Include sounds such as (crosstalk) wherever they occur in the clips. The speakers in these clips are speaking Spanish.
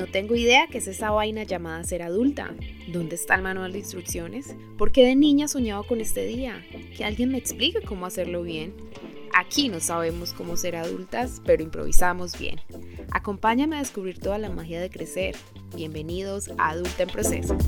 No tengo idea qué es esa vaina llamada ser adulta. ¿Dónde está el manual de instrucciones? ¿Por qué de niña soñaba con este día? Que alguien me explique cómo hacerlo bien. Aquí no sabemos cómo ser adultas, pero improvisamos bien. Acompáñame a descubrir toda la magia de crecer. Bienvenidos a Adulta en Proceso.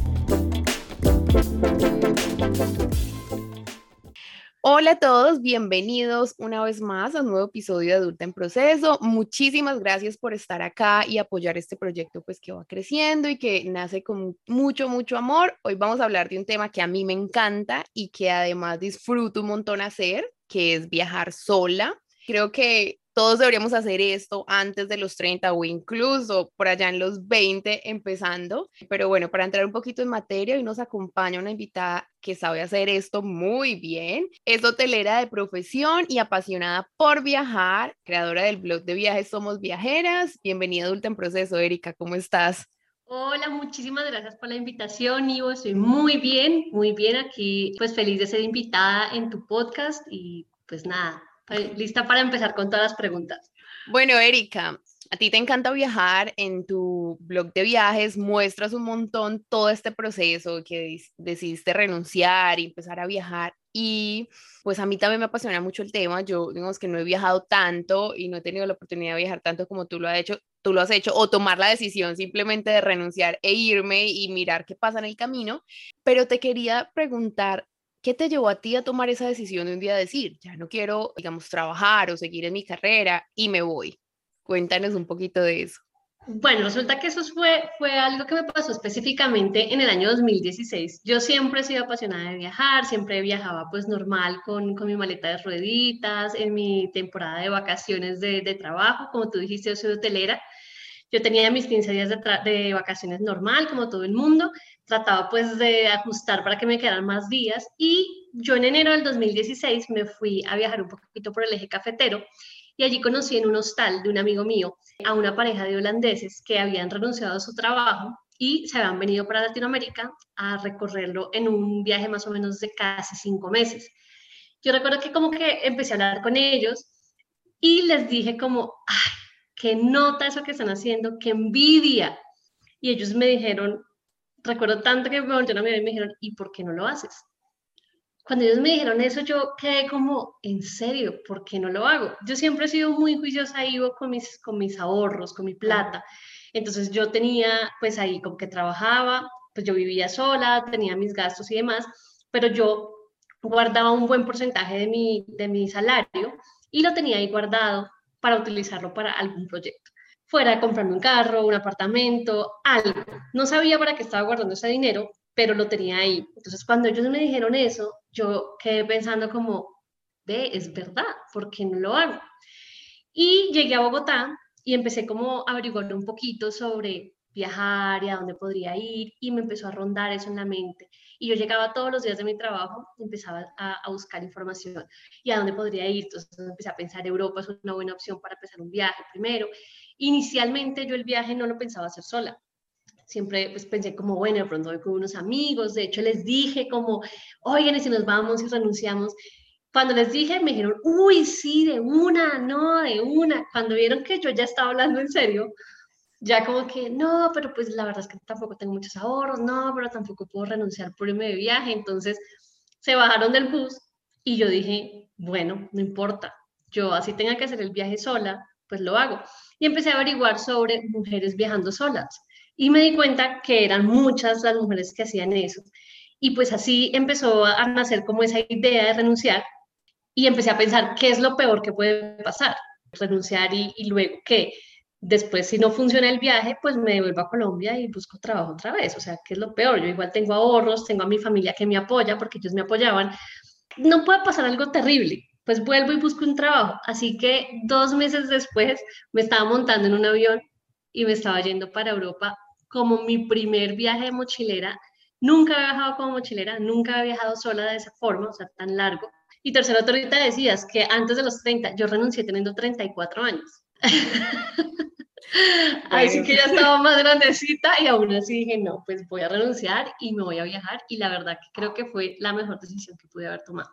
Hola a todos, bienvenidos una vez más a un nuevo episodio de Adulta en Proceso. Muchísimas gracias por estar acá y apoyar este proyecto pues que va creciendo y que nace con mucho, mucho amor. Hoy vamos a hablar de un tema que a mí me encanta y que además disfruto un montón hacer, que es viajar sola. Creo que todos deberíamos hacer esto antes de los 30 o incluso por allá en los 20 empezando. Pero bueno, para entrar un poquito en materia, hoy nos acompaña una invitada que sabe hacer esto muy bien. Es hotelera de profesión y apasionada por viajar, creadora del blog de viajes Somos Viajeras. Bienvenida Adulta en Proceso, Erika, ¿cómo estás? Hola, muchísimas gracias por la invitación, Ivo. Estoy muy bien, muy bien aquí, pues feliz de ser invitada en tu podcast y pues nada, lista para empezar con todas las preguntas. Bueno, Erika, a ti te encanta viajar, en tu blog de viajes muestras un montón todo este proceso que decidiste renunciar y empezar a viajar y pues a mí también me apasiona mucho el tema, yo digamos que no he viajado tanto y no he tenido la oportunidad de viajar tanto como tú lo has hecho, tú lo has hecho o tomar la decisión simplemente de renunciar e irme y mirar qué pasa en el camino, pero te quería preguntar ¿Qué te llevó a ti a tomar esa decisión de un día decir, ya no quiero, digamos, trabajar o seguir en mi carrera y me voy? Cuéntanos un poquito de eso. Bueno, resulta que eso fue, fue algo que me pasó específicamente en el año 2016. Yo siempre he sido apasionada de viajar, siempre viajaba pues normal con, con mi maleta de rueditas, en mi temporada de vacaciones de, de trabajo, como tú dijiste, yo soy hotelera. Yo tenía mis 15 días de, de vacaciones normal, como todo el mundo, trataba pues de ajustar para que me quedaran más días y yo en enero del 2016 me fui a viajar un poquito por el eje cafetero y allí conocí en un hostal de un amigo mío a una pareja de holandeses que habían renunciado a su trabajo y se habían venido para Latinoamérica a recorrerlo en un viaje más o menos de casi cinco meses. Yo recuerdo que como que empecé a hablar con ellos y les dije como, ay, qué nota eso que están haciendo, qué envidia. Y ellos me dijeron, recuerdo tanto que me volvieron a mirar y me dijeron, ¿y por qué no lo haces? Cuando ellos me dijeron eso, yo quedé como, ¿en serio? ¿Por qué no lo hago? Yo siempre he sido muy juiciosa Ivo, con mis, con mis ahorros, con mi plata. Entonces yo tenía, pues ahí como que trabajaba, pues yo vivía sola, tenía mis gastos y demás, pero yo guardaba un buen porcentaje de mi, de mi salario y lo tenía ahí guardado para utilizarlo para algún proyecto fuera a comprarme un carro, un apartamento, algo. No sabía para qué estaba guardando ese dinero, pero lo tenía ahí. Entonces, cuando ellos me dijeron eso, yo quedé pensando como, ve, es verdad, ¿por qué no lo hago? Y llegué a Bogotá y empecé como a averiguar un poquito sobre viajar y a dónde podría ir y me empezó a rondar eso en la mente. Y yo llegaba todos los días de mi trabajo, empezaba a, a, buscar información y a dónde podría ir. Entonces empecé a pensar, Europa es una buena opción para empezar un viaje primero. Inicialmente yo el viaje no lo pensaba hacer sola. Siempre pues, pensé como, bueno, de pronto voy con unos amigos. De hecho, les dije como, oigan, si nos vamos y renunciamos. Cuando les dije, me dijeron, uy, sí, de una, no, de una. Cuando vieron que yo ya estaba hablando en serio, ya como que, no, pero pues la verdad es que tampoco tengo muchos ahorros, no, pero tampoco puedo renunciar por irme de viaje. Entonces se bajaron del bus y yo dije, bueno, no importa, yo así tenga que hacer el viaje sola, pues lo hago y empecé a averiguar sobre mujeres viajando solas. Y me di cuenta que eran muchas las mujeres que hacían eso. Y pues así empezó a nacer como esa idea de renunciar y empecé a pensar qué es lo peor que puede pasar. Renunciar y, luego que después si no funciona el viaje, pues me devuelvo a Colombia y busco trabajo otra vez. O sea, ¿qué es lo peor? Yo igual tengo ahorros, tengo a mi familia que me apoya porque ellos me apoyaban. No puede pasar algo terrible pues vuelvo y busco un trabajo. Así que dos meses después me estaba montando en un avión y me estaba yendo para Europa como mi primer viaje de mochilera. Nunca había viajado como mochilera, nunca había viajado sola de esa forma, o sea, tan largo. Y tercero, ahorita decías que antes de los 30, yo renuncié teniendo 34 años. (laughs) Así que ya estaba más grandecita y aún así dije, no, pues voy a renunciar y me voy a viajar. Y la verdad que creo que fue la mejor decisión que pude haber tomado.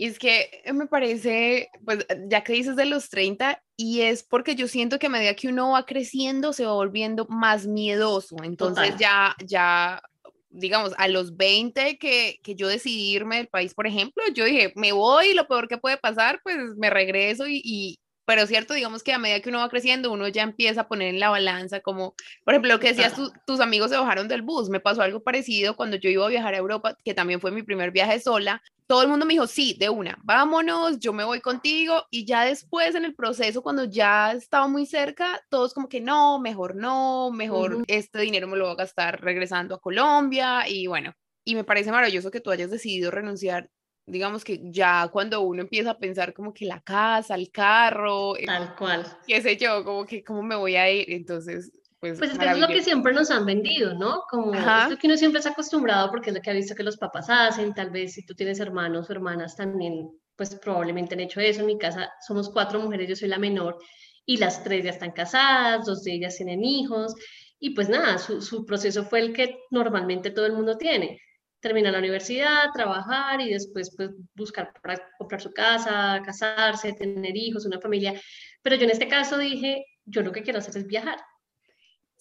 Y es que me parece, pues ya que dices de los 30, y es porque yo siento que a medida que uno va creciendo se va volviendo más miedoso. Entonces ya, ya, digamos, a los 20 que, que yo decidí irme del país, por ejemplo, yo dije, me voy y lo peor que puede pasar, pues me regreso y, pero cierto, digamos que a medida que uno va creciendo, uno ya empieza a poner en la balanza, como, por ejemplo, lo que decías, tus amigos se bajaron del bus, me pasó algo parecido cuando yo iba a viajar a Europa, que también fue mi primer viaje sola, todo el mundo me dijo, sí, de una, vámonos, yo me voy contigo, y ya después en el proceso, cuando ya estaba muy cerca, todos como que no, mejor no, mejor este dinero me lo voy a gastar regresando a Colombia, y bueno, y me parece maravilloso que tú hayas decidido renunciar digamos que ya cuando uno empieza a pensar como que la casa, el carro, eh, tal cual, qué sé yo, como que cómo me voy a ir, entonces pues, pues es que es lo que siempre nos han vendido, ¿no? Como esto que uno siempre está acostumbrado porque es lo que ha visto que los papás hacen, tal vez si tú tienes hermanos o hermanas también, pues probablemente han hecho eso. En mi casa somos cuatro mujeres, yo soy la menor y las tres ya están casadas, dos de ellas tienen hijos y pues nada, su, su proceso fue el que normalmente todo el mundo tiene terminar la universidad, trabajar y después pues, buscar para comprar su casa, casarse, tener hijos, una familia. Pero yo en este caso dije, yo lo que quiero hacer es viajar.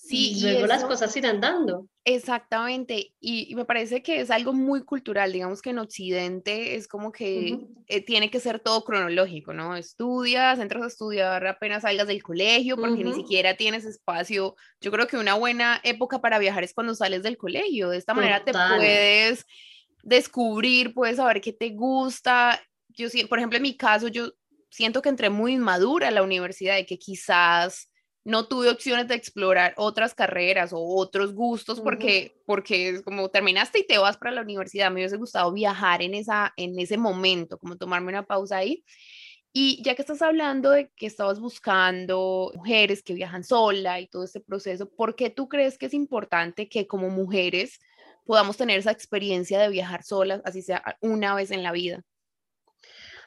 Sí, y luego las cosas irán dando. Exactamente, y, me parece que es algo muy cultural, digamos que en Occidente es como que eh, tiene que ser todo cronológico, ¿no? Estudias, entras a estudiar apenas salgas del colegio, porque ni siquiera tienes espacio. Yo creo que una buena época para viajar es cuando sales del colegio, de esta manera te puedes descubrir, puedes saber qué te gusta. Yo, por ejemplo, en mi caso, yo siento que entré muy inmadura a la universidad y que quizás no tuve opciones de explorar otras carreras o otros gustos porque, porque es como terminaste y te vas para la universidad. Me hubiese gustado viajar en, esa, en ese momento, como tomarme una pausa ahí. Y ya que estás hablando de que estabas buscando mujeres que viajan sola y todo este proceso, ¿por qué tú crees que es importante que como mujeres podamos tener esa experiencia de viajar solas, así sea una vez en la vida?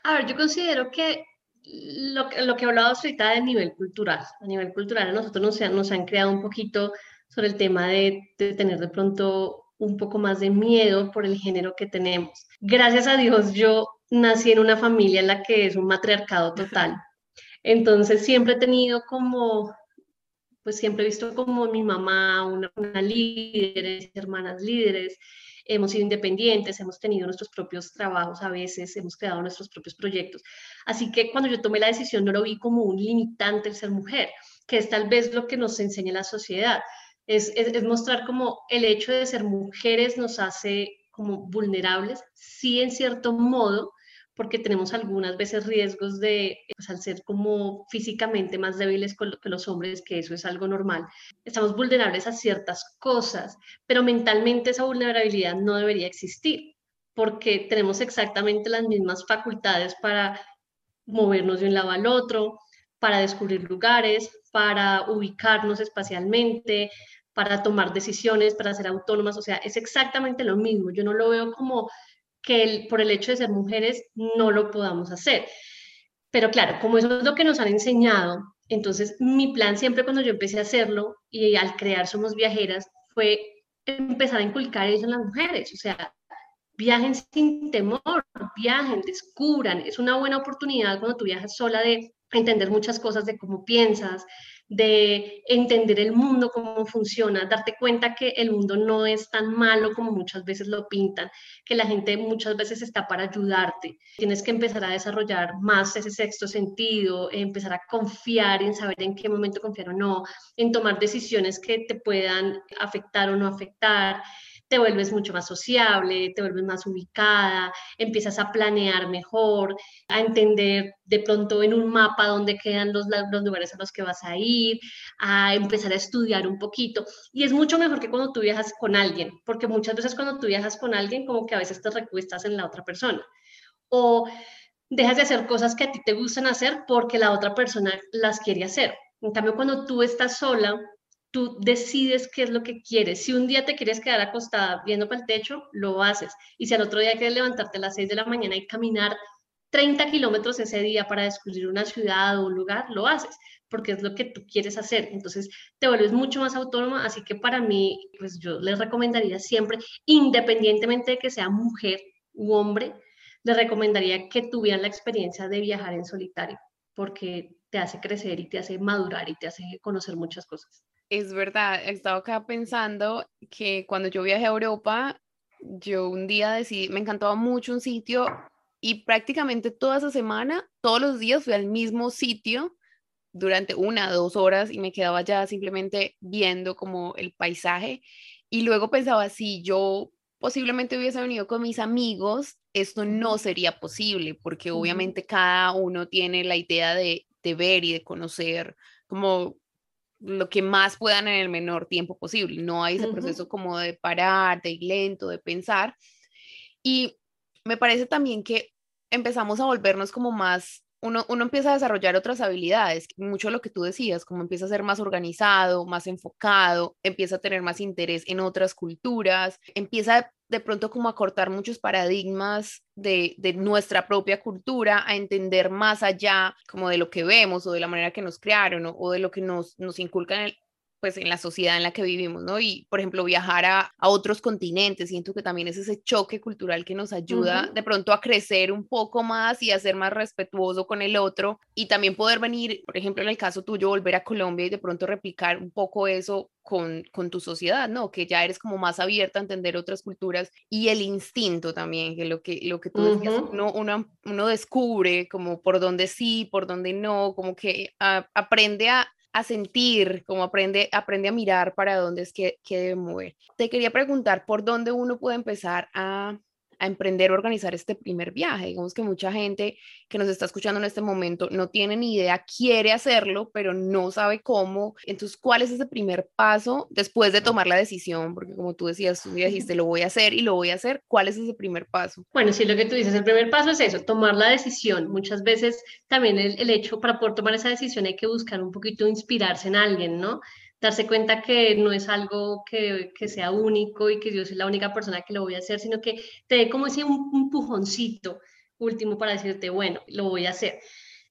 A ver, yo considero que lo, lo que hablado ahorita de nivel cultural. A nivel cultural, a nosotros nos, nos han creado un poquito sobre el tema de, de, tener de pronto un poco más de miedo por el género que tenemos. Gracias a Dios, yo nací en una familia en la que es un matriarcado total. Entonces siempre he tenido como, pues siempre he visto como mi mamá, una, una líder, hermanas líderes, hemos sido independientes, hemos tenido nuestros propios trabajos a veces, hemos creado nuestros propios proyectos. Así que cuando yo tomé la decisión no lo vi como un limitante el ser mujer, que es tal vez lo que nos enseña la sociedad. Es, es, mostrar como el hecho de ser mujeres nos hace como vulnerables, sí en cierto modo, porque tenemos algunas veces riesgos de, pues, al ser como físicamente más débiles que los hombres, que eso es algo normal, estamos vulnerables a ciertas cosas, pero mentalmente esa vulnerabilidad no debería existir, porque tenemos exactamente las mismas facultades para movernos de un lado al otro, para descubrir lugares, para ubicarnos espacialmente, para tomar decisiones, para ser autónomas, o sea, es exactamente lo mismo. Yo no lo veo como que por el hecho de ser mujeres no lo podamos hacer. Pero claro, como eso es lo que nos han enseñado, entonces mi plan siempre cuando yo empecé a hacerlo y al crear Somos Viajeras fue empezar a inculcar eso en las mujeres, o sea, viajen sin temor, viajen, descubran, es una buena oportunidad cuando tú viajas sola de entender muchas cosas de cómo piensas, de entender el mundo, cómo funciona, darte cuenta que el mundo no es tan malo como muchas veces lo pintan, que la gente muchas veces está para ayudarte. Tienes que empezar a desarrollar más ese sexto sentido, empezar a confiar en saber en qué momento confiar o no, en tomar decisiones que te puedan afectar o no afectar te vuelves mucho más sociable, te vuelves más ubicada, empiezas a planear mejor, a entender de pronto en un mapa dónde quedan los, lugares a los que vas a ir, a empezar a estudiar un poquito. Y es mucho mejor que cuando tú viajas con alguien, porque muchas veces cuando tú viajas con alguien, como que a veces te recuestas en la otra persona. O dejas de hacer cosas que a ti te gustan hacer porque la otra persona las quiere hacer. En cambio, cuando tú estás sola, tú decides qué es lo que quieres. Si un día te quieres quedar acostada viendo para el techo, lo haces. Y si al otro día quieres levantarte a las 6 de la mañana y caminar 30 kilómetros ese día para descubrir una ciudad o un lugar, lo haces, porque es lo que tú quieres hacer. Entonces te vuelves mucho más autónoma, así que para mí, pues yo les recomendaría siempre, independientemente de que sea mujer u hombre, les recomendaría que tuvieran la experiencia de viajar en solitario, porque te hace crecer y te hace madurar y te hace conocer muchas cosas. Es verdad, he estado acá pensando que cuando yo viajé a Europa, yo un día decidí, me encantaba mucho un sitio y prácticamente toda esa semana, todos los días fui al mismo sitio durante una, dos horas y me quedaba ya simplemente viendo como el paisaje. Y luego pensaba, si yo posiblemente hubiese venido con mis amigos, esto no sería posible porque obviamente cada uno tiene la idea de, de ver y de conocer como lo que más puedan en el menor tiempo posible. No hay ese proceso como de parar, de ir lento, de pensar. Y me parece también que empezamos a volvernos como más uno, empieza a desarrollar otras habilidades, mucho lo que tú decías, como empieza a ser más organizado, más enfocado, empieza a tener más interés en otras culturas, empieza de pronto como a cortar muchos paradigmas de, nuestra propia cultura, a entender más allá como de lo que vemos o de la manera que nos crearon o, de lo que nos, nos inculcan pues en la sociedad en la que vivimos, ¿no? Y, por ejemplo, viajar a, otros continentes, siento que también es ese choque cultural que nos ayuda de pronto a crecer un poco más y a ser más respetuoso con el otro y también poder venir, por ejemplo, en el caso tuyo, volver a Colombia y de pronto replicar un poco eso con, con, tu sociedad, ¿no? Que ya eres como más abierta a entender otras culturas y el instinto también, que lo que, lo que tú decías, uno, uno, descubre como por dónde sí, por dónde no, como que aprende a, a sentir, como aprende, aprende a mirar para dónde es que, que debe mover. Te quería preguntar por dónde uno puede empezar a a emprender o organizar este primer viaje. Digamos que mucha gente que nos está escuchando en este momento no tiene ni idea, quiere hacerlo, pero no sabe cómo. Entonces, ¿cuál es ese primer paso después de tomar la decisión? Porque como tú decías, tú dijiste, lo voy a hacer y lo voy a hacer. ¿Cuál es ese primer paso? Bueno, sí, lo que tú dices, el primer paso es eso, tomar la decisión. Muchas veces también el, el hecho, para poder tomar esa decisión hay que buscar un poquito inspirarse en alguien, ¿no? Darse cuenta que no es algo que, que, sea único y que yo soy la única persona que lo voy a hacer, sino que te dé como ese un, empujoncito último para decirte, bueno, lo voy a hacer.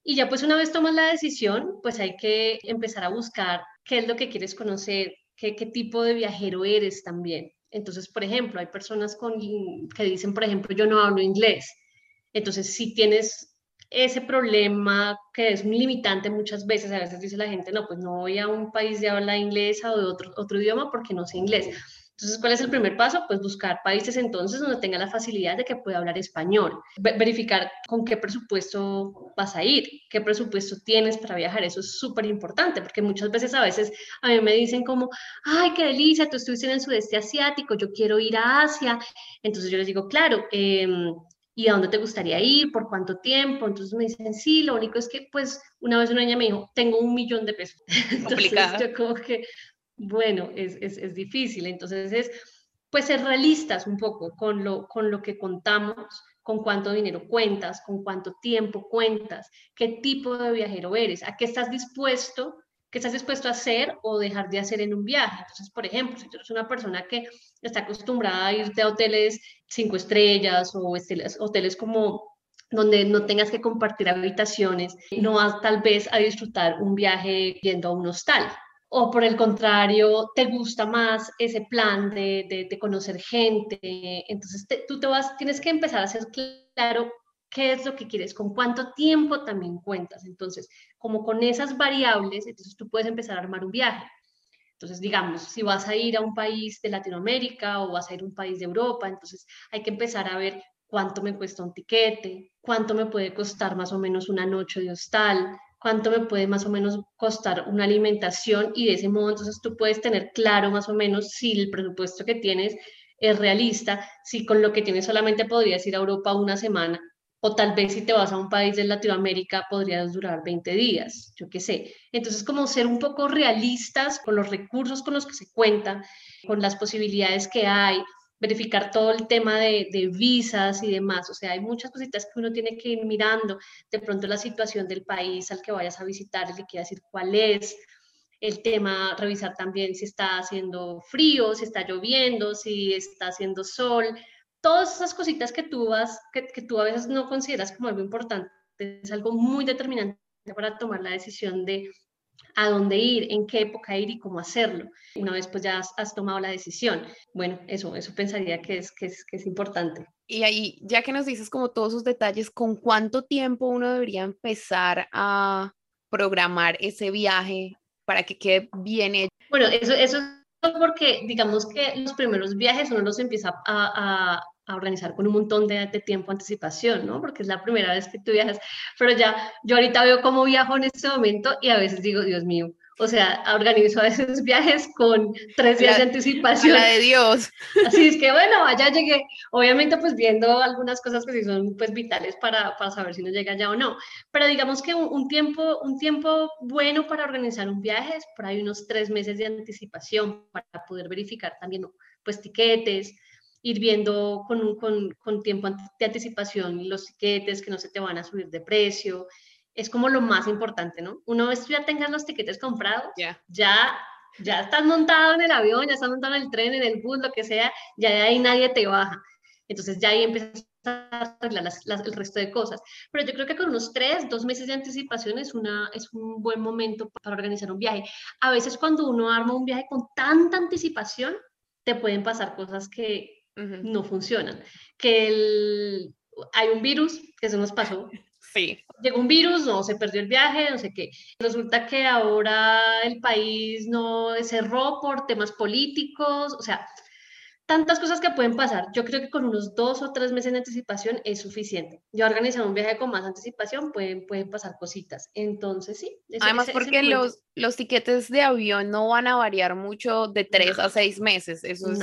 Y ya pues una vez tomas la decisión, pues hay que empezar a buscar qué es lo que quieres conocer, qué, qué tipo de viajero eres también. Entonces, por ejemplo, hay personas con, que dicen, por ejemplo, yo no hablo inglés. Entonces, si tienes ese problema que es un limitante muchas veces, a veces dice la gente, no, pues no voy a un país de habla inglesa o de otro, otro idioma porque no sé inglés. Entonces, ¿cuál es el primer paso? Pues buscar países entonces donde tenga la facilidad de que pueda hablar español. verificar con qué presupuesto vas a ir, qué presupuesto tienes para viajar. Eso es súper importante porque muchas veces a veces a mí me dicen como, ay, qué delicia, tú estuviste en el sudeste asiático, yo quiero ir a Asia. Entonces yo les digo, claro, eh, ¿y a dónde te gustaría ir? ¿Por cuánto tiempo? Entonces me dicen, sí, lo único es que, pues, una vez una niña me dijo, tengo un millón de pesos. (laughs) Entonces yo como que, bueno, es, es, es, difícil. Entonces es, pues, ser realistas un poco con lo, con lo que contamos, con cuánto dinero cuentas, con cuánto tiempo cuentas, qué tipo de viajero eres, a qué estás dispuesto qué estás dispuesto a hacer o dejar de hacer en un viaje. Entonces, por ejemplo, si tú eres una persona que está acostumbrada a irte a hoteles cinco estrellas o hoteles como donde no tengas que compartir habitaciones, no vas tal vez a disfrutar un viaje yendo a un hostal. O por el contrario, te gusta más ese plan de, de, conocer gente. Entonces, tú te vas, tienes que empezar a ser claro qué es lo que quieres, con cuánto tiempo también cuentas. Entonces, como con esas variables, entonces tú puedes empezar a armar un viaje. Entonces, digamos, si vas a ir a un país de Latinoamérica o vas a ir a un país de Europa, entonces hay que empezar a ver cuánto me cuesta un tiquete, cuánto me puede costar más o menos una noche de hostal, cuánto me puede más o menos costar una alimentación y de ese modo entonces tú puedes tener claro más o menos si el presupuesto que tienes es realista, si con lo que tienes solamente podrías ir a Europa una semana o tal vez si te vas a un país de Latinoamérica podrías durar 20 días, yo qué sé. Entonces, como ser un poco realistas con los recursos con los que se cuentan, con las posibilidades que hay, verificar todo el tema de, de, visas y demás. O sea, hay muchas cositas que uno tiene que ir mirando. De pronto la situación del país al que vayas a visitar, el que quiera decir cuál es. El tema, revisar también si está haciendo frío, si está lloviendo, si está haciendo sol todas esas cositas que tú vas, que, que tú a veces no consideras como algo importante, es algo muy determinante para tomar la decisión de a dónde ir, en qué época ir y cómo hacerlo. Una vez pues ya has, tomado la decisión. Bueno, eso, eso pensaría que es, que es, que es importante. Y ahí, ya que nos dices como todos sus detalles, ¿con cuánto tiempo uno debería empezar a programar ese viaje para que quede bien hecho? Bueno, eso, eso es porque digamos que los primeros viajes uno los empieza a, a, a organizar con un montón de, de, tiempo anticipación, ¿no? Porque es la primera vez que tú viajas. Pero ya, yo ahorita veo cómo viajo en este momento y a veces digo, Dios mío, o sea, organizo a veces (laughs) viajes con tres días de anticipación. La de Dios. Así es que bueno, allá llegué, obviamente pues viendo algunas cosas que sí son pues vitales para, para saber si no llega allá o no. Pero digamos que un, un, tiempo, un tiempo bueno para organizar un viaje es por ahí unos tres meses de anticipación para poder verificar también pues tiquetes, ir viendo con, con, con tiempo de anticipación los tiquetes que no se te van a subir de precio, es como lo más importante, ¿no? Una vez tú ya tengas los tiquetes comprados, ya, ya estás montado en el avión, ya estás montado en el tren, en el bus, lo que sea, ya de ahí nadie te baja. Entonces ya ahí empiezas a arreglar el resto de cosas. Pero yo creo que con unos tres, dos meses de anticipación es, una, es un buen momento para organizar un viaje. A veces cuando uno arma un viaje con tanta anticipación, te pueden pasar cosas que no funcionan. Que el, hay un virus, que eso nos pasó, (laughs) Sí. Llegó un virus, no, se perdió el viaje, no sé qué. Resulta que ahora el país no cerró por temas políticos, o sea, tantas cosas que pueden pasar. Yo creo que con unos dos o tres meses de anticipación es suficiente. Yo organizado un viaje con más anticipación, pueden, pueden pasar cositas. Entonces, sí. Además, porque los, los tiquetes de avión no van a variar mucho de tres a seis meses. Eso es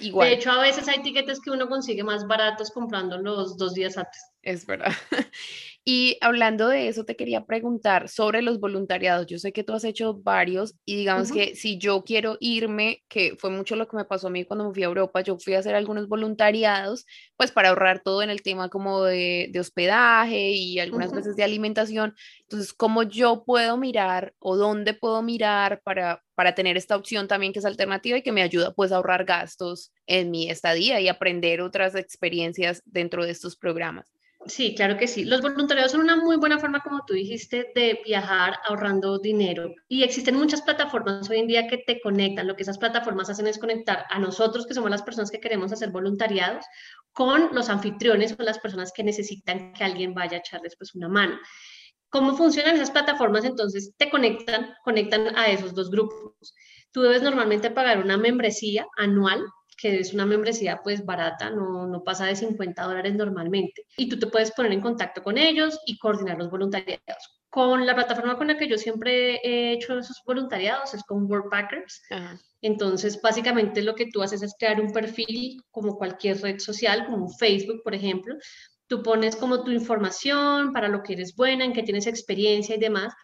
igual. De hecho, a veces hay tiquetes que uno consigue más baratos comprando los dos días antes. Es verdad. (laughs) Y hablando de eso, te quería preguntar sobre los voluntariados. Yo sé que tú has hecho varios y digamos que si yo quiero irme, que fue mucho lo que me pasó a mí cuando me fui a Europa, yo fui a hacer algunos voluntariados, pues para ahorrar todo en el tema como de, hospedaje y algunas veces de alimentación. Entonces, ¿cómo yo puedo mirar o dónde puedo mirar para, para tener esta opción también que es alternativa y que me ayuda pues a ahorrar gastos en mi estadía y aprender otras experiencias dentro de estos programas? Sí, claro que sí. Los voluntariados son una muy buena forma, como tú dijiste, de viajar ahorrando dinero. Y existen muchas plataformas hoy en día que te conectan. Lo que esas plataformas hacen es conectar a nosotros, que somos las personas que queremos hacer voluntariados, con los anfitriones o las personas que necesitan que alguien vaya a echarles pues una mano. ¿Cómo funcionan esas plataformas? Entonces te conectan, conectan a esos dos grupos. Tú debes normalmente pagar una membresía anual que es una membresía pues barata, no, no pasa de 50 dólares normalmente. Y tú te puedes poner en contacto con ellos y coordinar los voluntariados. Con la plataforma con la que yo siempre he hecho esos voluntariados es con Worldpackers. Entonces, básicamente lo que tú haces es crear un perfil como cualquier red social, como Facebook, por ejemplo. Tú pones como tu información para lo que eres buena, en qué tienes experiencia y demás.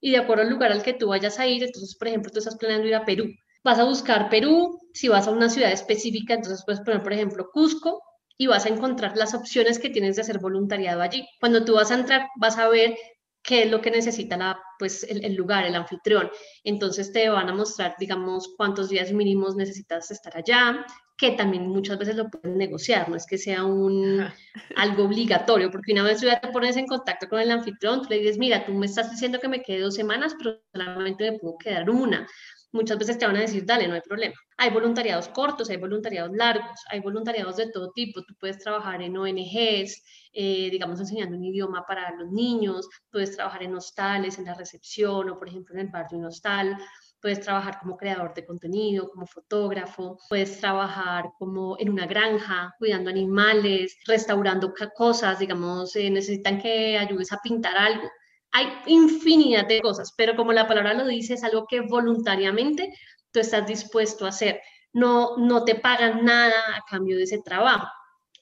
Y de acuerdo al lugar al que tú vayas a ir, entonces, por ejemplo, tú estás planeando ir a Perú vas a buscar Perú, si vas a una ciudad específica, entonces puedes poner, por ejemplo, Cusco y vas a encontrar las opciones que tienes de hacer voluntariado allí. Cuando tú vas a entrar, vas a ver qué es lo que necesita la, pues, el, lugar, el anfitrión. Entonces te van a mostrar, digamos, cuántos días mínimos necesitas estar allá, que también muchas veces lo puedes negociar, no es que sea un, algo obligatorio, porque una vez tú ya te pones en contacto con el anfitrión, tú le dices, mira, tú me estás diciendo que me quede dos semanas, pero solamente me puedo quedar una muchas veces te van a decir, dale, no hay problema. Hay voluntariados cortos, hay voluntariados largos, hay voluntariados de todo tipo. Tú puedes trabajar en ONGs, eh, digamos, enseñando un idioma para los niños, puedes trabajar en hostales, en la recepción o, por ejemplo, en el barrio un hostal. Puedes trabajar como creador de contenido, como fotógrafo, puedes trabajar como en una granja, cuidando animales, restaurando cosas, digamos, eh, necesitan que ayudes a pintar algo hay infinidad de cosas, pero como la palabra lo dice, es algo que voluntariamente tú estás dispuesto a hacer. No, no te pagan nada a cambio de ese trabajo.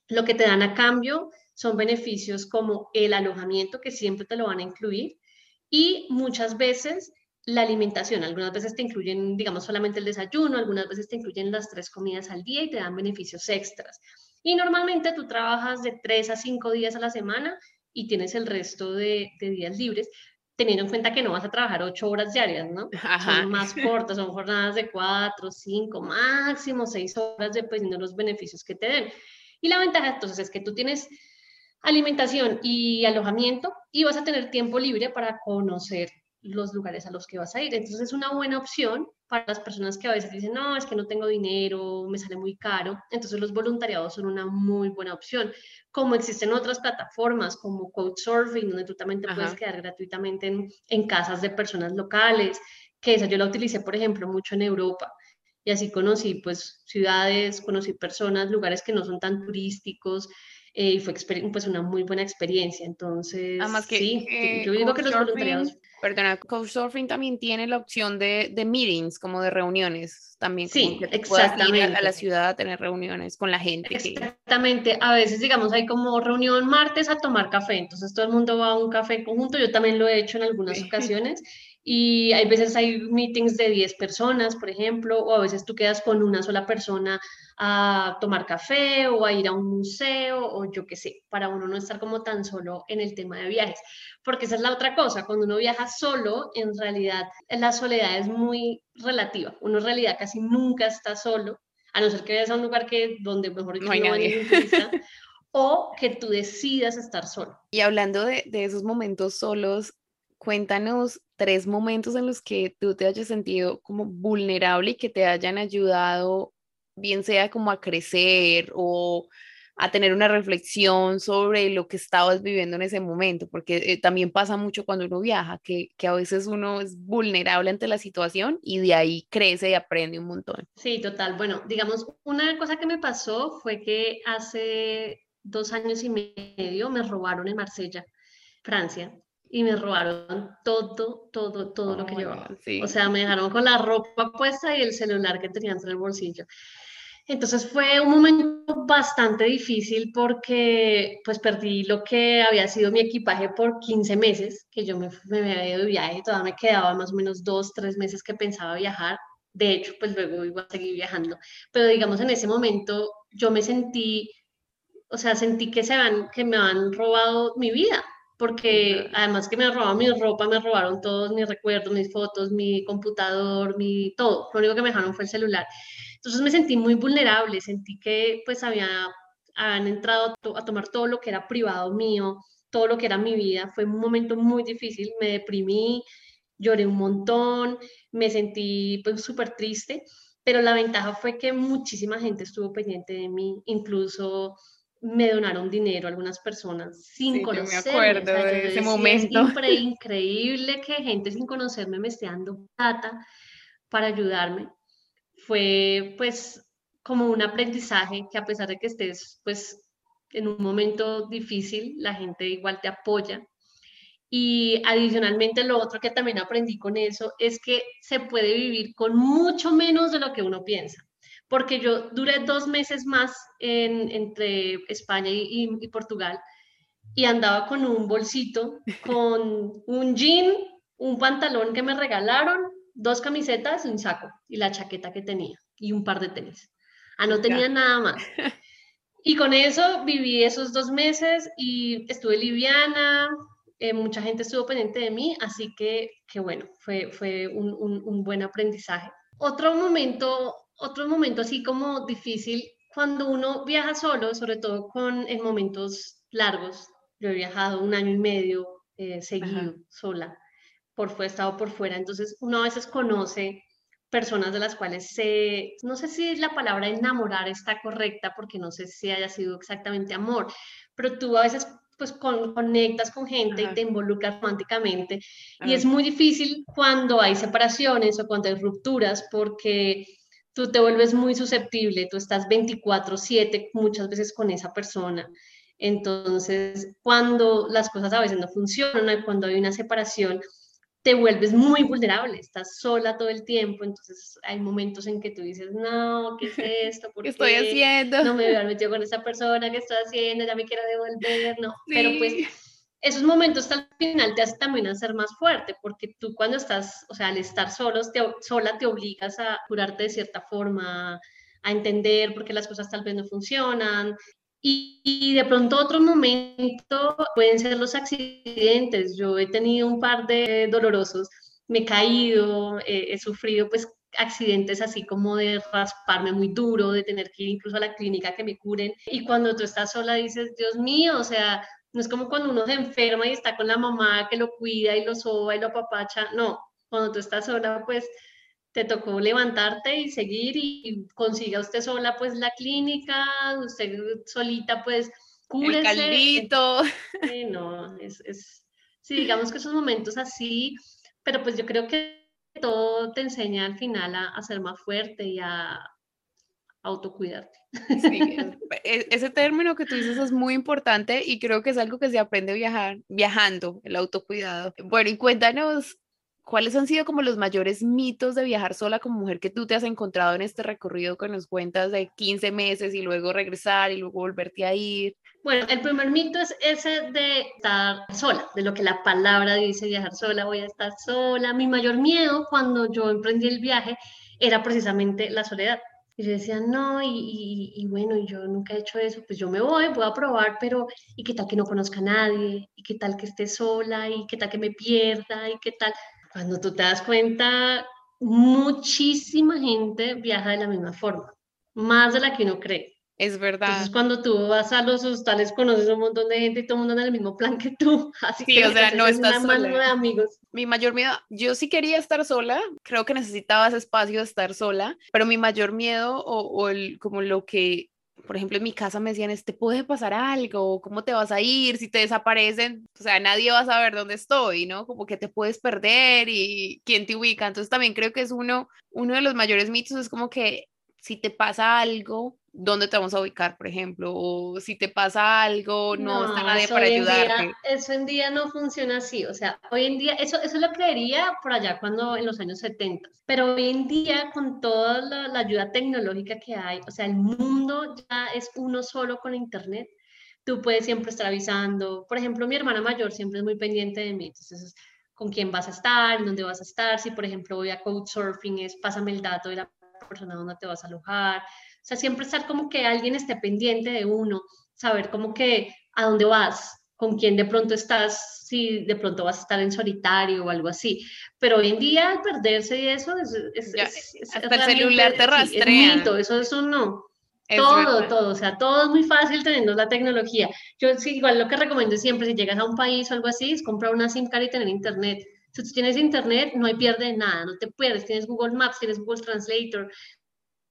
Lo que te dan a cambio son beneficios como el alojamiento, que siempre te lo van a incluir, y muchas veces la alimentación. Algunas veces te incluyen, digamos, solamente el desayuno, algunas veces te incluyen las tres comidas al día y te dan beneficios extras. Y normalmente tú trabajas de tres a cinco días a la semana y tienes el resto de, días libres, teniendo en cuenta que no vas a trabajar ocho horas diarias, ¿no? Son más cortas, son jornadas de cuatro, cinco, máximo seis horas, dependiendo de los beneficios que te den. Y la ventaja entonces es que tú tienes alimentación y alojamiento y vas a tener tiempo libre para conocer los lugares a los que vas a ir. Entonces es una buena opción para las personas que a veces dicen, no, es que no tengo dinero, me sale muy caro. Entonces los voluntariados son una muy buena opción. Como existen otras plataformas como Couchsurfing, donde tú también te puedes quedar gratuitamente en, en casas de personas locales, que esa yo la utilicé, por ejemplo, mucho en Europa y así conocí pues ciudades, conocí personas, lugares que no son tan turísticos, eh, y fue pues una muy buena experiencia. Entonces, Además que, sí, yo digo que los voluntariados... Perdona, Couchsurfing también tiene la opción de, de meetings, como de reuniones también. Sí, que exactamente. Ir a, la ciudad a tener reuniones con la gente. Exactamente. A veces, digamos, hay como reunión martes a tomar café, entonces todo el mundo va a un café conjunto. Yo también lo he hecho en algunas ocasiones y hay veces hay meetings de 10 personas, por ejemplo, o a veces tú quedas con una sola persona a tomar café o a ir a un museo o yo qué sé, para uno no estar como tan solo en el tema de viajes. Porque esa es la otra cosa, cuando uno viaja solo, en realidad la soledad es muy relativa. Uno en realidad casi nunca está solo, a no ser que vayas a un lugar que, donde mejor no hay nadie. (laughs) o que tú decidas estar solo. Y hablando de, de esos momentos solos, cuéntanos tres momentos en los que tú te hayas sentido como vulnerable y que te hayan ayudado, bien sea como a crecer o a tener una reflexión sobre lo que estabas viviendo en ese momento, porque eh, también pasa mucho cuando uno viaja, que, que, a veces uno es vulnerable ante la situación y de ahí crece y aprende un montón. Sí, total. Bueno, digamos, una cosa que me pasó fue que hace dos años y medio me robaron en Marsella, Francia y me robaron todo, todo, todo lo que oh llevaba. O sea, me dejaron con la ropa puesta y el celular que tenía entre el bolsillo. Entonces fue un momento bastante difícil porque pues perdí lo que había sido mi equipaje por 15 meses, que yo me, me había ido de viaje, todavía me quedaba más o menos dos, tres meses que pensaba viajar. De hecho, pues luego iba a seguir viajando. Pero digamos, en ese momento yo me sentí, o sea, sentí que, se van, que me han robado mi vida porque además que me robaron mi ropa, me robaron todos mis recuerdos, mis fotos, mi computador, mi todo. Lo único que me dejaron fue el celular. Entonces me sentí muy vulnerable, sentí que pues había, habían entrado a, tomar todo lo que era privado mío, todo lo que era mi vida. Fue un momento muy difícil, me deprimí, lloré un montón, me sentí pues súper triste, pero la ventaja fue que muchísima gente estuvo pendiente de mí, incluso me donaron dinero algunas personas sin sí, conocerme. me acuerdo de ese momento. Es (laughs) increíble que gente sin conocerme me esté dando plata para ayudarme. Fue pues como un aprendizaje que a pesar de que estés pues en un momento difícil, la gente igual te apoya. Y adicionalmente lo otro que también aprendí con eso es que se puede vivir con mucho menos de lo que uno piensa porque yo duré dos meses más en, entre España y, Portugal y andaba con un bolsito, con un jean, un pantalón que me regalaron, dos camisetas y un saco y la chaqueta que tenía y un par de tenis. Ah, no tenía nada más. (laughs) Y con eso viví esos dos meses y estuve liviana, eh, mucha gente estuvo pendiente de mí, así que, que bueno, fue, fue un, un, un buen aprendizaje. Otro momento otro momento así como difícil, cuando uno viaja solo, sobre todo con en momentos largos, yo he viajado un año y medio eh, seguido sola, por fue estado por fuera, entonces uno a veces conoce personas de las cuales se, no sé si la palabra enamorar está correcta, porque no sé si haya sido exactamente amor, pero tú a veces pues conectas con gente y te involucras románticamente. Y es muy difícil cuando hay separaciones o cuando hay rupturas, porque tú te vuelves muy susceptible, tú estás 24/7 muchas veces con esa persona. Entonces, cuando las cosas a veces no funcionan, cuando hay una separación, te vuelves muy vulnerable, estás sola todo el tiempo, entonces hay momentos en que tú dices, no, ¿qué es (laughs) esto? ¿Qué estoy haciendo? No me voy a metido con esa persona, ¿qué estoy haciendo? Ya me quiero devolver, no, (laughs) pero pues esos momentos al final te hacen también ser más fuerte, porque tú cuando estás, o sea, al estar solos, te, sola te obligas a curarte de cierta forma, a entender por qué las cosas tal vez no funcionan. Y, de pronto otro momento pueden ser los accidentes. Yo he tenido un par de dolorosos, me he caído, he sufrido pues accidentes así como de rasparme muy duro, de tener que ir incluso a la clínica que me curen. Y cuando tú estás sola dices, Dios mío, o sea, No es como cuando uno se enferma y está con la mamá que lo cuida y lo soba y lo apapacha. No, cuando tú estás sola, pues te tocó levantarte y seguir y consiga usted sola pues la clínica, usted solita pues cúrese. El caldito. Sí, no, es, es, sí, digamos que esos momentos así, pero pues yo creo que todo te enseña al final a, a ser más fuerte y a autocuidarte. Sí, (laughs) e, ese término que tú dices es muy importante y creo que es algo que se aprende viajar, viajando, el autocuidado. Bueno, y cuéntanos ¿cuáles han sido como los mayores mitos de viajar sola como mujer que tú te has encontrado en este recorrido que nos cuentas de 15 meses y luego regresar y luego volverte a ir? Bueno, el primer mito es ese de estar sola, de lo que la palabra dice viajar sola, voy a estar sola. Mi mayor miedo cuando yo emprendí el viaje era precisamente la soledad. Y yo decía, no, y, y, bueno, yo nunca he hecho eso, pues yo me voy, voy a probar, pero ¿y qué tal que no conozca a nadie? ¿Y qué tal que esté sola? ¿Y qué tal que me pierda? ¿Y qué tal? Cuando tú te das cuenta, muchísima gente viaja de la misma forma, más de la que uno cree. Es verdad. Entonces, cuando tú vas a los hostales, conoces un montón de gente y todo el mundo anda en el mismo plan que tú. (laughs) Así sí, que o sea, no estás sola. de amigos. Mi mayor miedo, yo sí quería estar sola, creo que necesitaba ese espacio de estar sola, pero mi mayor miedo o, o el, como lo que por ejemplo, en mi casa me decían, ¿te puede pasar algo? ¿Cómo te vas a ir? Si te desaparecen, o sea, nadie va a saber dónde estoy, ¿no? Como que te puedes perder y quién te ubica. Entonces también creo que es uno, uno de los mayores mitos, es como que si te pasa algo, ¿dónde te vamos a ubicar, por ejemplo? O si te pasa algo, no, está nadie para ayudarte. eso en día no funciona así, o sea, hoy en día, eso, eso lo creería por allá cuando en los años 70, pero hoy en día con toda la, la ayuda tecnológica que hay, o sea, el mundo ya es uno solo con Internet, tú puedes siempre estar avisando, por ejemplo, mi hermana mayor siempre es muy pendiente de mí, entonces con quién vas a estar, dónde vas a estar, si por ejemplo voy a Couchsurfing, es pásame el dato de la persona donde te vas a alojar, sea, siempre estar como que alguien esté pendiente de uno, saber como que a dónde vas, con quién de pronto estás, si de pronto vas a estar en solitario o algo así. Pero hoy en día al perderse y eso es... es, es hasta el celular te rastrea. es mito, eso, eso no. todo, todo, o sea, todo es muy fácil teniendo la tecnología. Yo sí, igual lo que recomiendo siempre, si llegas a un país o algo así, es comprar una SIM card y tener internet. Si tú tienes internet, no hay pierde nada, no te pierdes. Tienes Google Maps, tienes Google Translator,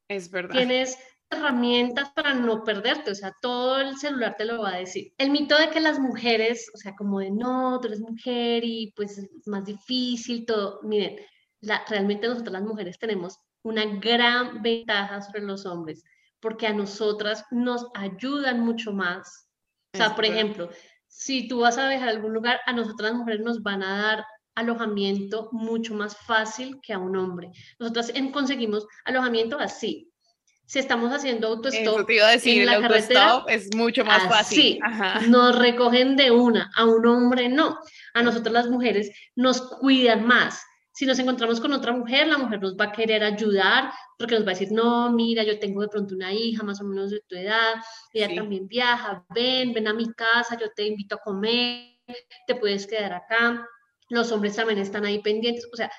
es verdad. Tienes herramientas para no perderte, o sea, todo el celular te lo va a decir. El mito de que las mujeres, o sea, como de no, tú eres mujer y pues es más difícil, todo, miren, la, realmente nosotros las mujeres tenemos una gran ventaja sobre los hombres, porque a nosotras nos ayudan mucho más. O sea, por ejemplo, si tú vas a viajar a algún lugar, a nosotras las mujeres nos van a dar alojamiento mucho más fácil que a un hombre. Nosotros conseguimos alojamiento así. Si estamos haciendo autostop en la carretera, es mucho más fácil. Nos recogen de una, a un hombre no. A nosotros las mujeres nos cuidan más. Si nos encontramos con otra mujer, la mujer nos va a querer ayudar porque nos va a decir, no, mira, yo tengo de pronto una hija más o menos de tu edad, ella también viaja, ven, ven a mi casa, yo te invito a comer, te puedes quedar acá los hombres también están ahí pendientes, o sea,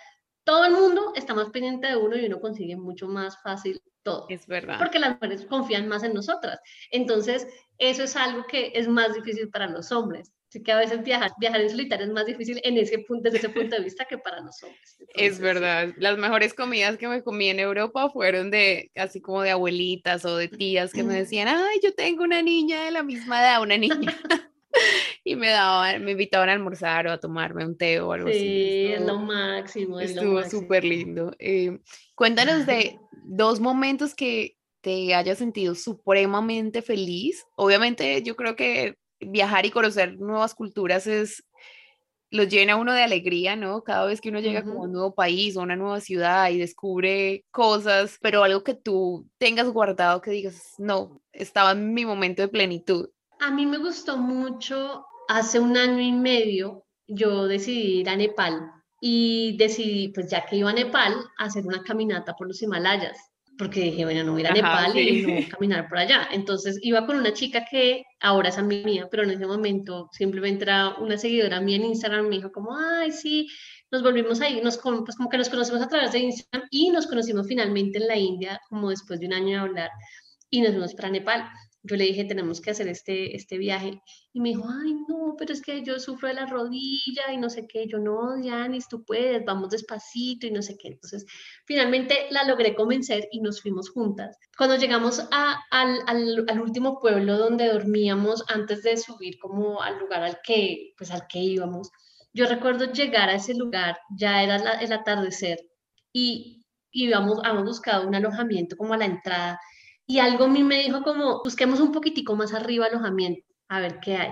todo el mundo está más pendiente de uno y uno consigue mucho más fácil todo. Es verdad. Porque las mujeres confían más en nosotras. Entonces, eso es algo que es más difícil para los hombres. Así que a veces viajar, viajar en solitario es más difícil en ese punto, desde ese punto de vista que para los hombres. es verdad. Las mejores comidas que me comí en Europa fueron de, así como de abuelitas o de tías que me decían, ay, yo tengo una niña de la misma edad, una niña. (laughs) y me daban, me invitaban a almorzar o a tomarme un té o algo así. Sí, es lo máximo. estuvo súper lindo. Eh, cuéntanos de dos momentos que te hayas sentido supremamente feliz. Obviamente yo creo que viajar y conocer nuevas culturas es lo llena uno de alegría, ¿no? Cada vez que uno llega como a un nuevo país o a una nueva ciudad y descubre cosas, pero algo que tú tengas guardado que digas, no, estaba en mi momento de plenitud. A mí me gustó mucho, hace un año y medio yo decidí ir a Nepal y decidí, pues ya que iba a Nepal, hacer una caminata por los Himalayas, porque dije, bueno, no voy a ir a Nepal y no caminar por allá. Entonces iba con una chica que ahora es amiga mía, pero en ese momento simplemente era una seguidora mía en Instagram, me dijo como, ay, sí, nos volvimos ahí, nos, pues como que nos conocimos a través de Instagram y nos conocimos finalmente en la India, como después de un año de hablar, y nos fuimos para Nepal. Yo le dije, tenemos que hacer este, este viaje. Y me dijo, ay, no, pero es que yo sufro de la rodilla y no sé qué. Yo, no, Yanis, tú puedes, vamos despacito y no sé qué. Entonces, finalmente la logré convencer y nos fuimos juntas. Cuando llegamos a, al, al, al, último pueblo donde dormíamos antes de subir como al lugar al que, pues, al que íbamos, yo recuerdo llegar a ese lugar, ya era el atardecer y íbamos, habíamos buscado un alojamiento como a la entrada y algo a mí me dijo como, busquemos un poquitico más arriba alojamiento, a ver qué hay.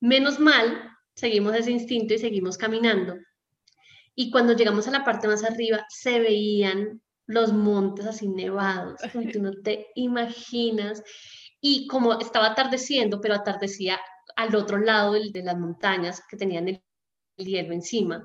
Menos mal, seguimos ese instinto y seguimos caminando. Y cuando llegamos a la parte más arriba, se veían los montes así nevados, y tú no te imaginas. Y como estaba atardeciendo, pero atardecía al otro lado de las montañas que tenían el hielo encima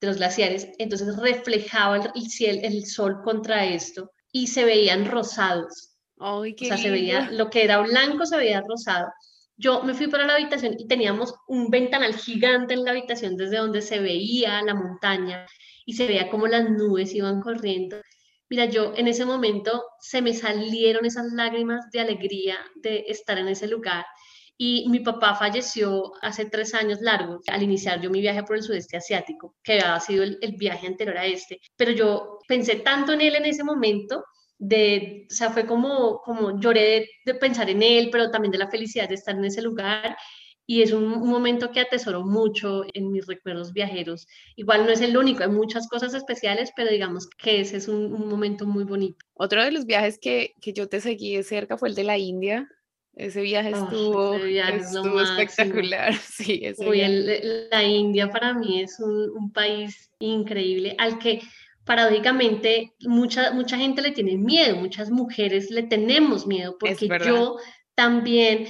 de los glaciares, entonces reflejaba el, cielo, el sol contra esto y se veían rosados o sea, se veía, lo que era blanco se veía rosado. Yo me fui para la habitación y teníamos un ventanal gigante en la habitación desde donde se veía la montaña y se veía como las nubes iban corriendo. Mira, yo en ese momento se me salieron esas lágrimas de alegría de estar en ese lugar. Y mi papá falleció hace tres años largos al iniciar yo mi viaje por el sudeste asiático, que había sido el, el viaje anterior a este. Pero yo pensé tanto en él en ese momento de, o sea, fue como, como lloré de, pensar en él, pero también de la felicidad de estar en ese lugar. Y es un, momento que atesoro mucho en mis recuerdos viajeros. Igual no es el único, hay muchas cosas especiales, pero digamos que ese es un, momento muy bonito. Otro de los viajes que, que, yo te seguí de cerca fue el de la India. Ese viaje estuvo, estuvo espectacular. (laughs) Sí, ese la India para mí es un, un país increíble al que paradójicamente mucha, mucha gente le tiene miedo, muchas mujeres le tenemos miedo, porque yo también,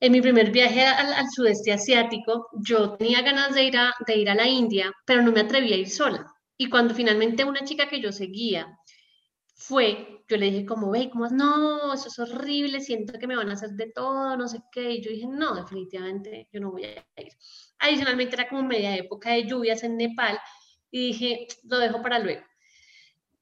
en mi primer viaje al, sudeste asiático, yo tenía ganas de ir, a, de ir a la India, pero no me atrevía a ir sola. Y cuando finalmente una chica que yo seguía fue, yo le dije como, ve, ¿cómo? No, eso es horrible, siento que me van a hacer de todo, no sé qué. Y yo dije, no, definitivamente yo no voy a ir. Adicionalmente era como media época de lluvias en Nepal y dije, lo dejo para luego.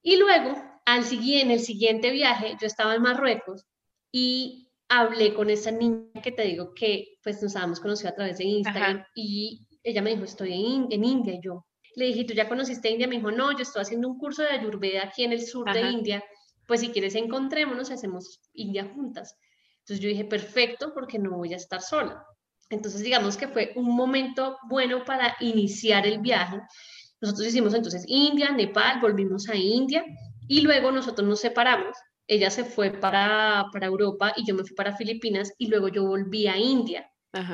Y luego, al siguiente, en el siguiente viaje, yo estaba en Marruecos y hablé con esa niña que te digo que pues nos habíamos conocido a través de Instagram y ella me dijo, estoy en, en, India. Y yo le dije, ¿tú ya conociste India? Me dijo, no, yo estoy haciendo un curso de Ayurveda aquí en el sur de India. Pues si quieres encontrémonos y hacemos India juntas. Entonces yo dije, perfecto, porque no voy a estar sola. Entonces digamos que fue un momento bueno para iniciar el viaje nosotros hicimos entonces India, Nepal, volvimos a India y luego nosotros nos separamos. Ella se fue para, para Europa y yo me fui para Filipinas y luego yo volví a India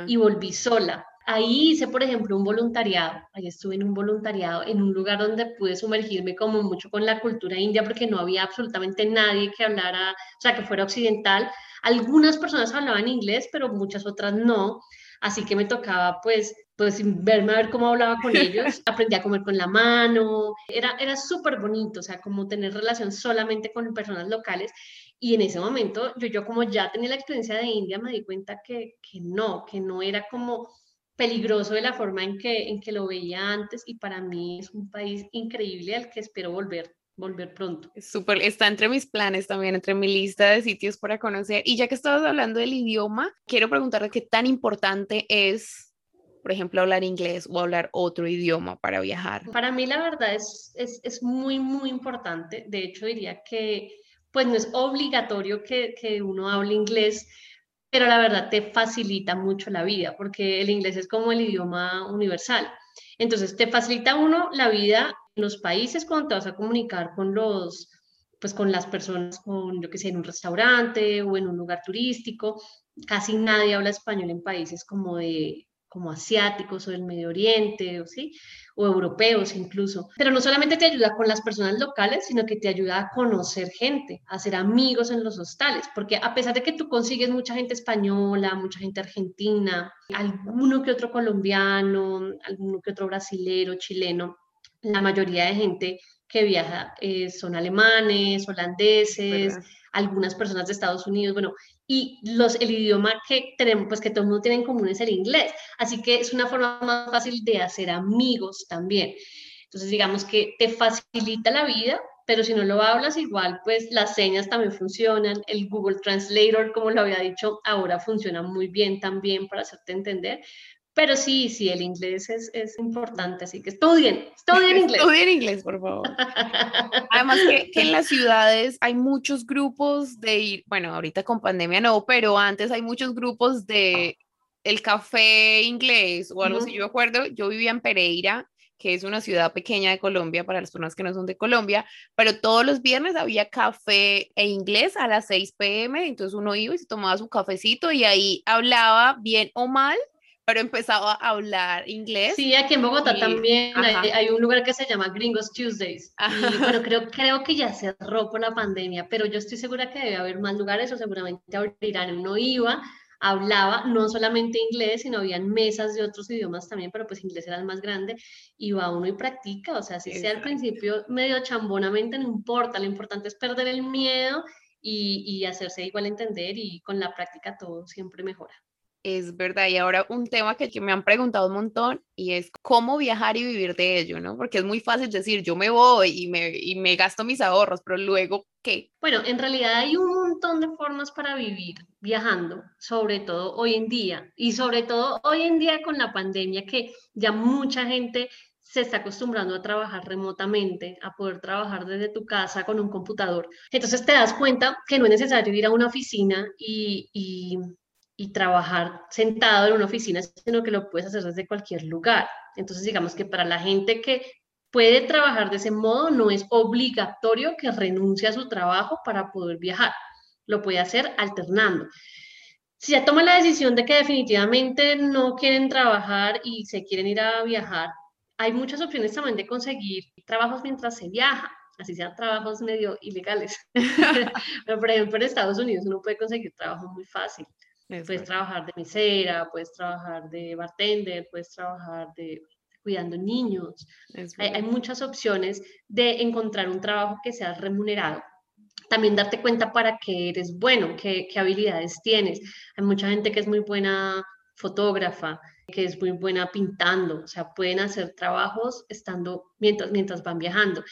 y volví sola. Ahí hice, por ejemplo, un voluntariado. Ahí estuve en un voluntariado en un lugar donde pude sumergirme como mucho con la cultura india porque no había absolutamente nadie que hablara, o sea, que fuera occidental. Algunas personas hablaban inglés, pero muchas otras no. Así que me tocaba pues pues verme a ver cómo hablaba con (laughs) ellos, aprendí a comer con la mano, era, era súper bonito, o sea, como tener relación solamente con personas locales. Y en ese momento, yo, yo como ya tenía la experiencia de India, me di cuenta que, que no, que no era como peligroso de la forma en que, en que lo veía antes y para mí es un país increíble al que espero volver volver pronto. Súper, está entre mis planes también, entre mi lista de sitios para conocer. Y ya que estabas hablando del idioma, quiero preguntarte qué tan importante es por ejemplo, hablar inglés o hablar otro idioma para viajar? Para mí la verdad es, es, es muy, muy importante. De hecho, diría que pues no es obligatorio que, que uno hable inglés, pero la verdad te facilita mucho la vida, porque el inglés es como el idioma universal. Entonces, te facilita uno la vida en los países cuando te vas a comunicar con los pues con las personas, con yo que sé, en un restaurante o en un lugar turístico. Casi nadie habla español en países como de como asiáticos o del Medio Oriente, o, ¿sí? o europeos incluso. Pero no solamente te ayuda con las personas locales, sino que te ayuda a conocer gente, a hacer amigos en los hostales, porque a pesar de que tú consigues mucha gente española, mucha gente argentina, alguno que otro colombiano, alguno que otro brasilero, chileno, la mayoría de gente que viaja eh, son alemanes, holandeses, algunas personas de Estados Unidos, bueno, y los, el idioma que tenemos, pues que todo el mundo tiene en común es el inglés. Así que es una forma más fácil de hacer amigos también. Entonces, digamos que te facilita la vida pero si no lo hablas igual, pues las señas también funcionan, el Google Translator, como lo había dicho, ahora funciona muy bien también para hacerte entender, pero sí, sí, el inglés es, es importante, así que estudien, estudien inglés. Estudien inglés, por favor. (laughs) Además que, que, en las ciudades hay muchos grupos de ir, bueno, ahorita con pandemia no, pero antes hay muchos grupos de el café inglés o algo así. Yo acuerdo, yo vivía en Pereira, que es una ciudad pequeña de Colombia para las personas que no son de Colombia, pero todos los viernes había café e inglés a las 6 pm, entonces uno iba y se tomaba su cafecito y ahí hablaba bien o mal pero empezaba a hablar inglés. Sí, aquí en Bogotá también hay, un lugar que se llama Gringos Tuesdays, pero creo, creo que ya cerró por la pandemia, pero yo estoy segura que debe haber más lugares o seguramente abrirán. Uno iba, hablaba no solamente inglés, sino habían mesas de otros idiomas también, pero pues inglés era el más grande, y va uno y practica, o sea, si sea al principio medio chambonamente, no importa, lo importante es perder el miedo y, y hacerse igual entender y con la práctica todo siempre mejora. Es verdad, y ahora un tema que, me han preguntado un montón y es cómo viajar y vivir de ello, ¿no? Porque es muy fácil decir, yo me voy y me, y me gasto mis ahorros, pero luego, ¿qué? Bueno, en realidad hay un montón de formas para vivir viajando, sobre todo hoy en día, y sobre todo hoy en día con la pandemia, que ya mucha gente se está acostumbrando a trabajar remotamente, a poder trabajar desde tu casa con un computador. Entonces te das cuenta que no es necesario ir a una oficina y y trabajar sentado en una oficina, sino que lo puedes hacer desde cualquier lugar. Entonces, digamos que para la gente que puede trabajar de ese modo, no es obligatorio que renuncie a su trabajo para poder viajar. Lo puede hacer alternando. Si ya toma la decisión de que definitivamente no quieren trabajar y se quieren ir a viajar, hay muchas opciones también de conseguir trabajos mientras se viaja, así sean trabajos medio ilegales. (laughs) Pero, por ejemplo, en Estados Unidos uno puede conseguir trabajo muy fácil puedes trabajar de mesera, puedes trabajar de bartender, puedes trabajar de cuidando niños. Hay, muchas opciones de encontrar un trabajo que sea remunerado. También darte cuenta para qué eres bueno, qué, qué habilidades tienes. Hay mucha gente que es muy buena fotógrafa, que es muy buena pintando, o sea, pueden hacer trabajos estando mientras, mientras van viajando.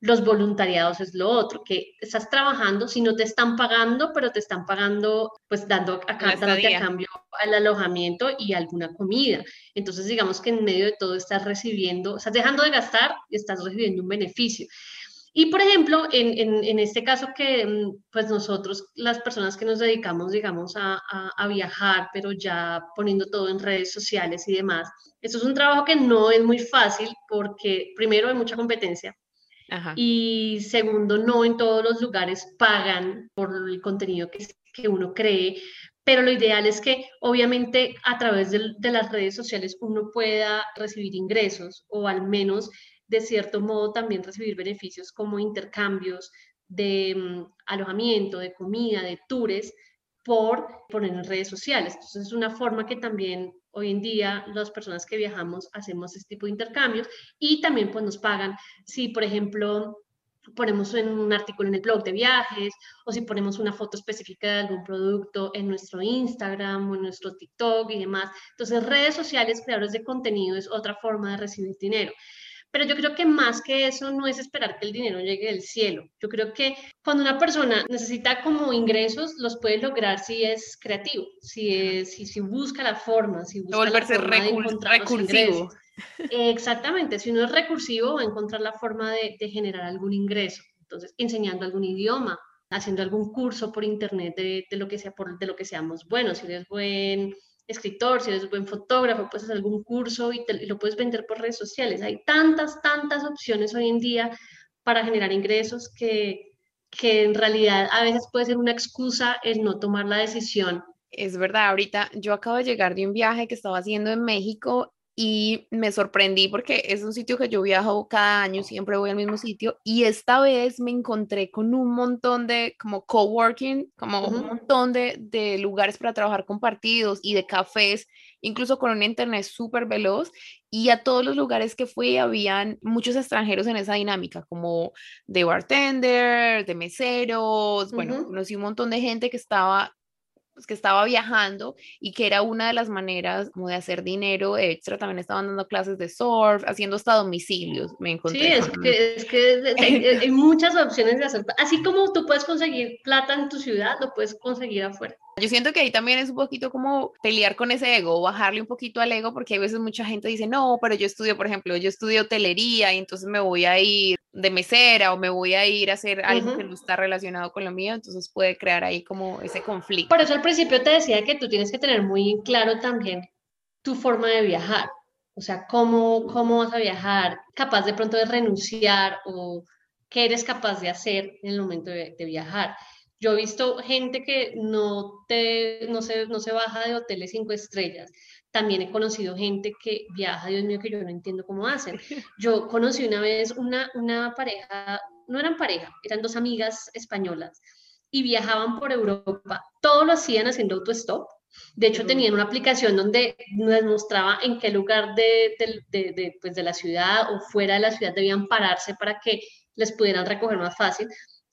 Los voluntariados es lo otro, que estás trabajando, si no te están pagando, pero te están pagando, pues dando a, dándote a cambio al alojamiento y alguna comida. Entonces, digamos que en medio de todo estás recibiendo, estás dejando de gastar y estás recibiendo un beneficio. Y por ejemplo, en, en, en, este caso que mm, pues nosotros, las personas que nos dedicamos, digamos, a, a, a, viajar, pero ya poniendo todo en redes sociales y demás, esto es un trabajo que no es muy fácil porque primero hay mucha competencia, y segundo, no en todos los lugares pagan por el contenido que, que uno cree, pero lo ideal es que obviamente a través de, de, las redes sociales uno pueda recibir ingresos o al menos de cierto modo también recibir beneficios como intercambios de mm, alojamiento, de comida, de tours por poner en redes sociales. Entonces es una forma que también hoy en día las personas que viajamos hacemos este tipo de intercambios y también pues nos pagan si por ejemplo ponemos un artículo en el blog de viajes o si ponemos una foto específica de algún producto en nuestro Instagram o en nuestro TikTok y demás. Entonces redes sociales, creadores de contenido es otra forma de recibir dinero. Pero yo creo que más que eso no es esperar que el dinero llegue del cielo. Yo creo que cuando una persona necesita como ingresos, los puede lograr si es creativo, si, es, si, si busca la forma, si busca Volverse la forma recursivo. Exactamente, si uno es recursivo va a encontrar la forma de, de generar algún ingreso. Entonces, enseñando algún idioma, haciendo algún curso por internet de, de, lo que sea, por, de lo que seamos buenos. Si eres buen escritor, si eres buen fotógrafo, puedes hacer algún curso y, lo puedes vender por redes sociales. Hay tantas, tantas opciones hoy en día para generar ingresos que, que en realidad a veces puede ser una excusa el no tomar la decisión. Es verdad, ahorita yo acabo de llegar de un viaje que estaba haciendo en México y me sorprendí porque es un sitio que yo viajo cada año, siempre voy al mismo sitio y esta vez me encontré con un montón de como coworking, como un montón de, de, lugares para trabajar compartidos y de cafés, incluso con un internet súper veloz y a todos los lugares que fui habían muchos extranjeros en esa dinámica, como de bartender, de meseros, bueno, conocí un montón de gente que estaba pues, que estaba viajando y que era una de las maneras como de hacer dinero extra. También estaban dando clases de surf, haciendo hasta domicilios, me encontré. Sí, es que, es que hay, muchas opciones de hacer. Así como tú puedes conseguir plata en tu ciudad, lo puedes conseguir afuera. Yo siento que ahí también es un poquito como pelear con ese ego, bajarle un poquito al ego, porque hay veces mucha gente dice, no, pero yo estudio, por ejemplo, yo estudio hotelería y entonces me voy a ir de mesera o me voy a ir a hacer algo que no está relacionado con lo mío, entonces puede crear ahí como ese conflicto. Por eso al principio te decía que tú tienes que tener muy claro también tu forma de viajar, o sea, cómo, cómo vas a viajar, capaz de pronto de renunciar o qué eres capaz de hacer en el momento de, viajar. Yo he visto gente que no, te, no, se, no se baja de hoteles cinco estrellas, también he conocido gente que viaja, Dios mío, que yo no entiendo cómo hacen. (laughs) Yo conocí una vez una, una pareja, no eran pareja, eran dos amigas españolas y viajaban por Europa. Todo lo hacían haciendo autostop. De hecho, tenían una aplicación donde nos mostraba en qué lugar de, de, de, pues de la ciudad o fuera de la ciudad debían pararse para que les pudieran recoger más fácil.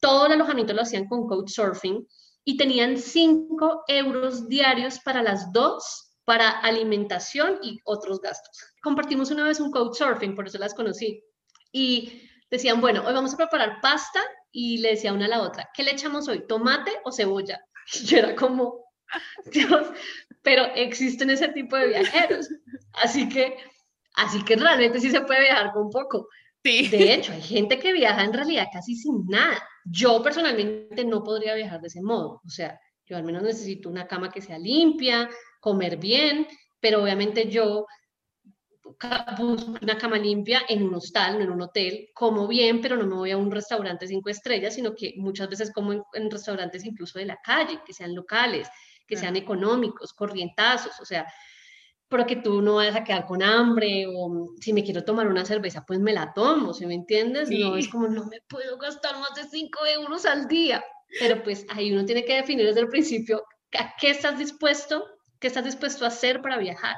Todo el alojamiento lo hacían con Couchsurfing y tenían 5 euros diarios para las dos para alimentación y otros gastos. Compartimos una vez un couchsurfing, por eso las conocí. Y decían, bueno, hoy vamos a preparar pasta y le decía una a la otra, ¿qué le echamos hoy? ¿Tomate o cebolla? (laughs) Y yo era como, Dios, pero existen ese tipo de viajeros. Así que, así que realmente sí se puede viajar con poco. Sí. De hecho, hay gente que viaja en realidad casi sin nada. Yo personalmente no podría viajar de ese modo. O sea, yo al menos necesito una cama que sea limpia, comer bien, pero obviamente yo busco una cama limpia en un hostal, no en un hotel, como bien, pero no me voy a un restaurante cinco estrellas, sino que muchas veces como en, restaurantes incluso de la calle, que sean locales, que sean económicos, corrientazos, o sea, pero que tú no vayas a quedar con hambre o si me quiero tomar una cerveza, pues me la tomo, ¿sí me entiendes? No es como no me puedo gastar más de cinco euros al día, pero pues ahí uno tiene que definir desde el principio a qué estás dispuesto ¿Qué estás dispuesto a hacer para viajar?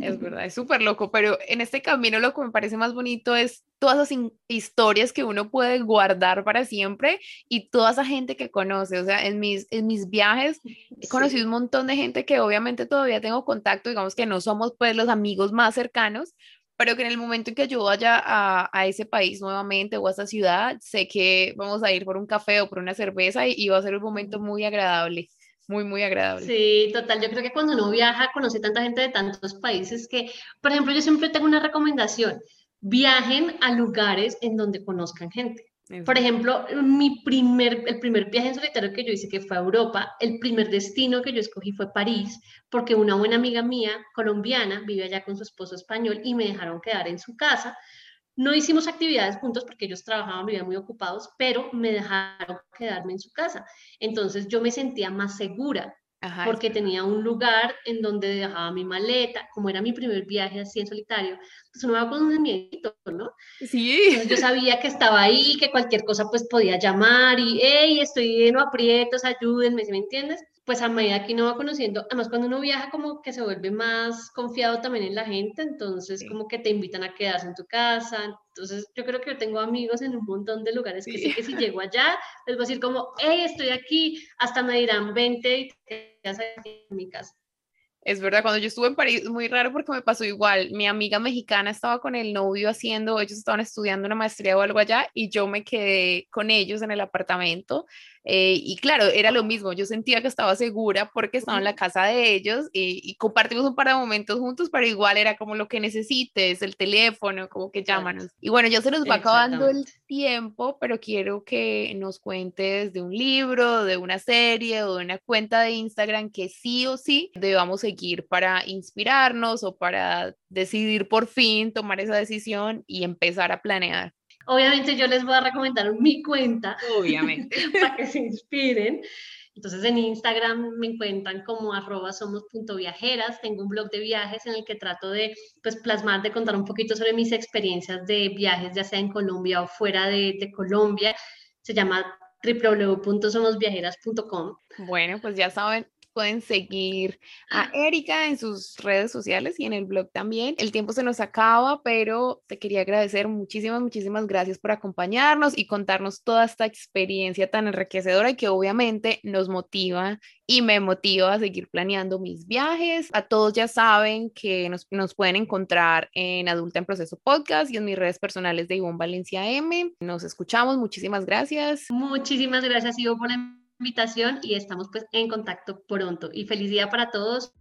Es (laughs) verdad, es súper loco, pero en este camino lo que me parece más bonito es todas esas historias que uno puede guardar para siempre y toda esa gente que conoce. O sea, en mis, en mis viajes he conocido un montón de gente que obviamente todavía tengo contacto, digamos que no somos pues los amigos más cercanos, pero que en el momento en que yo vaya a, a, ese país nuevamente o a esa ciudad, sé que vamos a ir por un café o por una cerveza y, y va a ser un momento muy agradable muy, muy agradable. Sí, total. Yo creo que cuando uno viaja, conoce tanta gente de tantos países que, por ejemplo, yo siempre tengo una recomendación. Viajen a lugares en donde conozcan gente. Por ejemplo, mi primer, el primer viaje en solitario que yo hice, que fue a Europa, el primer destino que yo escogí fue París, porque una buena amiga mía, colombiana, vive allá con su esposo español y me dejaron quedar en su casa no hicimos actividades juntos porque ellos trabajaban, vivían muy ocupados, pero me dejaron quedarme en su casa. Entonces yo me sentía más segura porque tenía un lugar en donde dejaba mi maleta, como era mi primer viaje así en solitario, pues uno va con un miedo, ¿no? Sí. yo sabía que estaba ahí, que cualquier cosa pues podía llamar y, hey, estoy en aprietos, ayúdenme, ¿me entiendes? Pues a medida que uno va conociendo, además cuando uno viaja como que se vuelve más confiado también en la gente, entonces como que te invitan a quedarse en tu casa, entonces yo creo que yo tengo amigos en un montón de lugares que sí. que si llego allá, les voy a decir como, hey, estoy aquí, hasta me dirán, vente y te quedas aquí en mi casa. Es verdad, cuando yo estuve en París, muy raro porque me pasó igual. Mi amiga mexicana estaba con el novio haciendo, ellos estaban estudiando una maestría o algo allá y yo me quedé con ellos en el apartamento eh, y claro, era lo mismo, yo sentía que estaba segura porque estaba en la casa de ellos y, compartimos un par de momentos juntos, pero igual era como lo que necesites, el teléfono, como que llámanos. Y bueno, ya se nos va acabando el tiempo, pero quiero que nos cuentes de un libro, de una serie o de una cuenta de Instagram que sí o sí debamos seguir para inspirarnos o para decidir por fin tomar esa decisión y empezar a planear. Obviamente yo les voy a recomendar mi cuenta. Obviamente. (laughs) para que se inspiren. Entonces en Instagram me encuentran como arroba somos.viajeras. Tengo un blog de viajes en el que trato de pues, plasmar, de contar un poquito sobre mis experiencias de viajes, ya sea en Colombia o fuera de, de Colombia. Se llama www.somosviajeras.com. Bueno, pues ya saben, pueden seguir a Erika en sus redes sociales y en el blog también. El tiempo se nos acaba, pero te quería agradecer muchísimas, muchísimas gracias por acompañarnos y contarnos toda esta experiencia tan enriquecedora y que obviamente nos motiva y me motiva a seguir planeando mis viajes. A todos ya saben que nos, nos pueden encontrar en Adulta en Proceso Podcast y en mis redes personales de Ivonne Valencia M. Nos escuchamos, muchísimas gracias. Muchísimas gracias, Ivo, por invitación y estamos pues en contacto pronto. Y feliz día para todos.